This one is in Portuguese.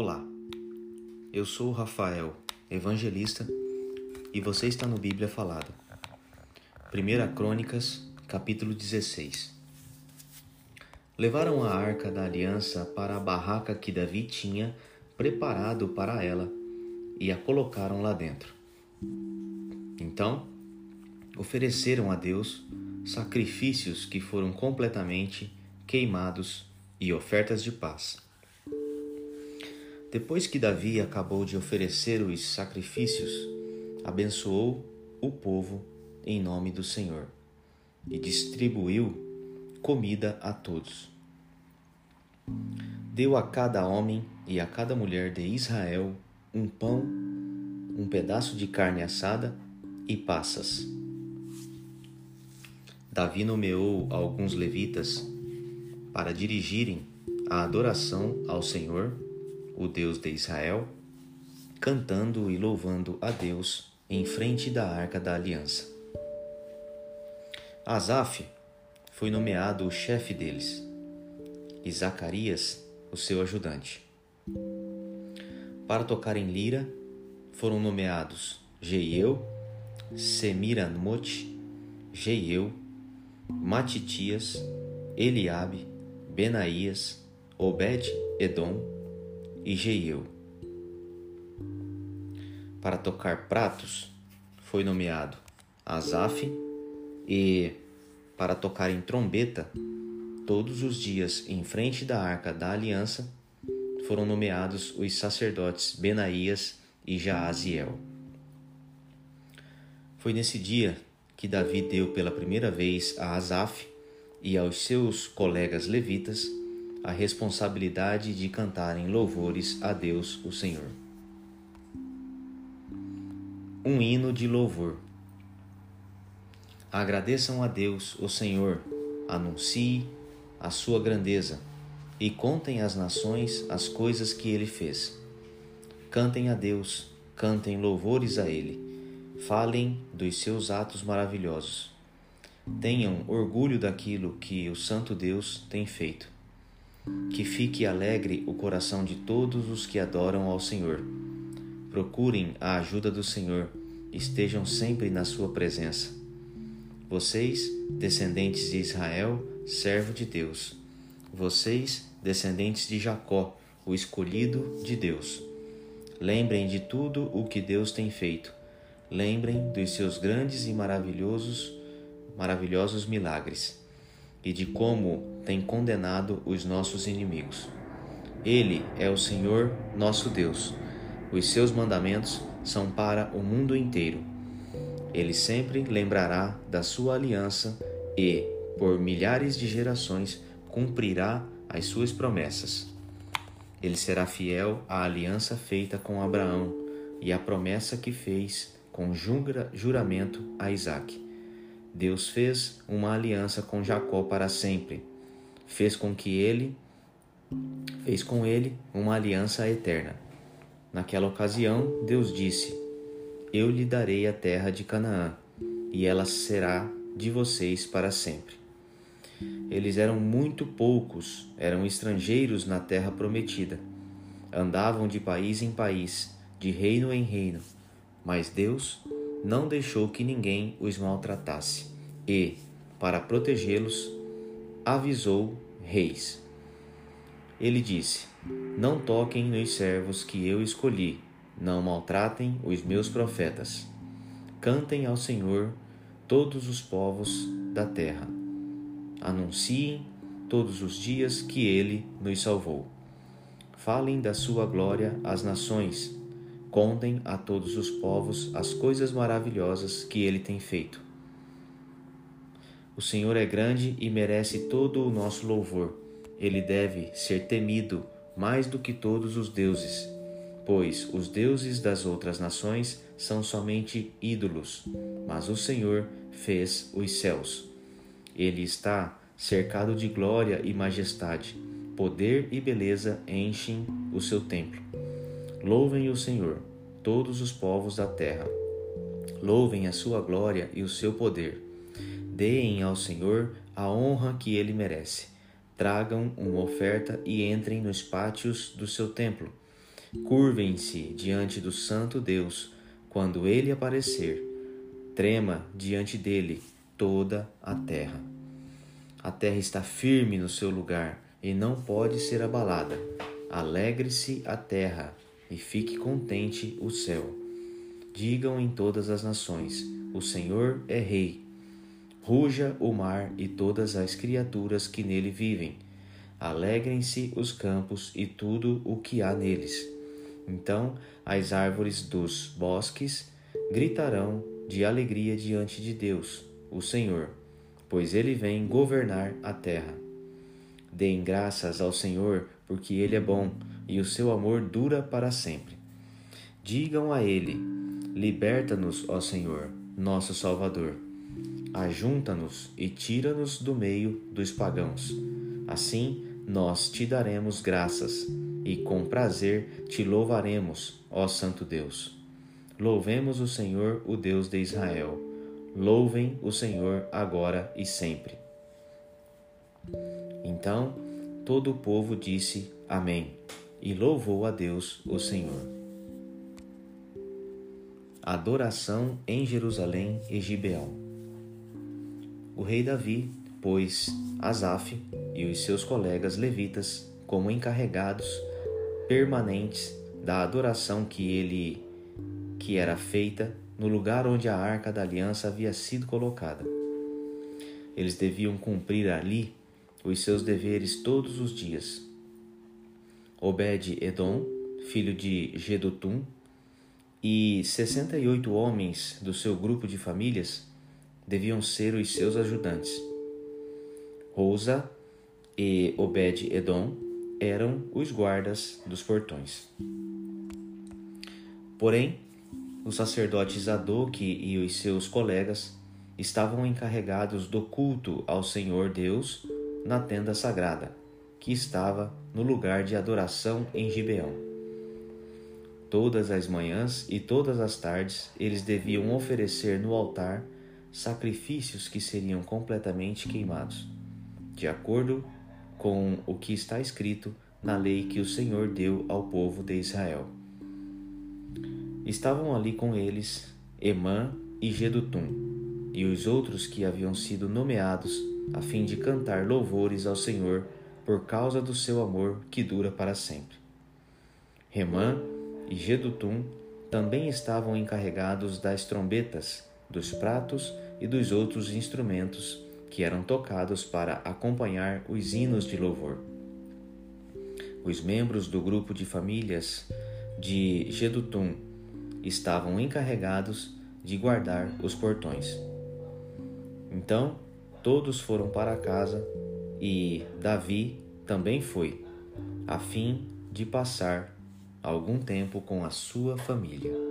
Olá, eu sou Rafael, evangelista, e você está no Bíblia Falada. 1 Crônicas, capítulo 16. Levaram a arca da aliança para a barraca que Davi tinha preparado para ela e a colocaram lá dentro. Então, ofereceram a Deus sacrifícios que foram completamente queimados e ofertas de paz. Depois que Davi acabou de oferecer os sacrifícios, abençoou o povo em nome do Senhor e distribuiu comida a todos. Deu a cada homem e a cada mulher de Israel um pão, um pedaço de carne assada e passas. Davi nomeou alguns levitas para dirigirem a adoração ao Senhor o Deus de Israel, cantando e louvando a Deus em frente da arca da aliança. Asaf foi nomeado o chefe deles, e Zacarias o seu ajudante. Para tocar em lira foram nomeados Jeiel, Semiramot, Jeiel, Matitias, Eliabe, Benaías, Obed-Edom, e Jeiel. Para tocar pratos foi nomeado Asaf e para tocar em trombeta todos os dias em frente da arca da aliança foram nomeados os sacerdotes Benaías e Jaaziel. Foi nesse dia que Davi deu pela primeira vez a Asaf e aos seus colegas levitas a responsabilidade de cantarem louvores a Deus, o Senhor. Um hino de louvor. Agradeçam a Deus, o Senhor, anuncie a sua grandeza e contem às nações as coisas que ele fez. Cantem a Deus, cantem louvores a ele, falem dos seus atos maravilhosos. Tenham orgulho daquilo que o Santo Deus tem feito que fique alegre o coração de todos os que adoram ao Senhor. Procurem a ajuda do Senhor, estejam sempre na sua presença. Vocês, descendentes de Israel, servo de Deus. Vocês, descendentes de Jacó, o escolhido de Deus. Lembrem de tudo o que Deus tem feito. Lembrem dos seus grandes e maravilhosos, maravilhosos milagres e de como tem condenado os nossos inimigos. Ele é o Senhor nosso Deus. Os seus mandamentos são para o mundo inteiro. Ele sempre lembrará da sua aliança e, por milhares de gerações, cumprirá as suas promessas. Ele será fiel à aliança feita com Abraão e à promessa que fez com juramento a Isaque Deus fez uma aliança com Jacó para sempre. Fez com que ele fez com ele uma aliança eterna. Naquela ocasião, Deus disse: Eu lhe darei a terra de Canaã, e ela será de vocês para sempre. Eles eram muito poucos, eram estrangeiros na terra prometida. Andavam de país em país, de reino em reino, mas Deus não deixou que ninguém os maltratasse e, para protegê-los, avisou reis. Ele disse: Não toquem nos servos que eu escolhi, não maltratem os meus profetas. Cantem ao Senhor todos os povos da terra. Anunciem todos os dias que ele nos salvou. Falem da sua glória às nações Contem a todos os povos as coisas maravilhosas que ele tem feito. O Senhor é grande e merece todo o nosso louvor. Ele deve ser temido mais do que todos os deuses, pois os deuses das outras nações são somente ídolos, mas o Senhor fez os céus. Ele está cercado de glória e majestade, poder e beleza enchem o seu templo. Louvem o Senhor, todos os povos da terra. Louvem a sua glória e o seu poder. Deem ao Senhor a honra que ele merece. Tragam uma oferta e entrem nos pátios do seu templo. Curvem-se diante do Santo Deus quando ele aparecer. Trema diante dele toda a terra. A terra está firme no seu lugar e não pode ser abalada. Alegre-se a terra e fique contente o céu. Digam em todas as nações: O Senhor é Rei. Ruja o mar e todas as criaturas que nele vivem. Alegrem-se os campos e tudo o que há neles. Então as árvores dos bosques gritarão de alegria diante de Deus, o Senhor, pois ele vem governar a terra. Deem graças ao Senhor, porque ele é bom e o seu amor dura para sempre. Digam a ele: Liberta-nos, ó Senhor, nosso Salvador. Ajunta-nos e tira-nos do meio dos pagãos. Assim nós te daremos graças e com prazer te louvaremos, ó Santo Deus. Louvemos o Senhor, o Deus de Israel. Louvem o Senhor agora e sempre. Então todo o povo disse Amém e louvou a Deus, o Senhor. Adoração em Jerusalém e Gibeão. O rei Davi pôs Asaf e os seus colegas levitas como encarregados permanentes da adoração que ele que era feita no lugar onde a arca da aliança havia sido colocada. Eles deviam cumprir ali os seus deveres todos os dias, Obed-Edom, filho de Gedutum, e sessenta e oito homens do seu grupo de famílias deviam ser os seus ajudantes. Rosa e Obed-Edom eram os guardas dos portões. Porém, o sacerdote Zadok e os seus colegas estavam encarregados do culto ao Senhor Deus na tenda sagrada que estava no lugar de adoração em Gibeão. Todas as manhãs e todas as tardes eles deviam oferecer no altar sacrifícios que seriam completamente queimados, de acordo com o que está escrito na lei que o Senhor deu ao povo de Israel. Estavam ali com eles Emã e Gedutum, e os outros que haviam sido nomeados a fim de cantar louvores ao Senhor por causa do seu amor que dura para sempre. Remã e Gedutum também estavam encarregados das trombetas, dos pratos e dos outros instrumentos que eram tocados para acompanhar os hinos de louvor. Os membros do grupo de famílias de Gedutum estavam encarregados de guardar os portões. Então todos foram para casa e Davi também foi, a fim de passar algum tempo com a sua família.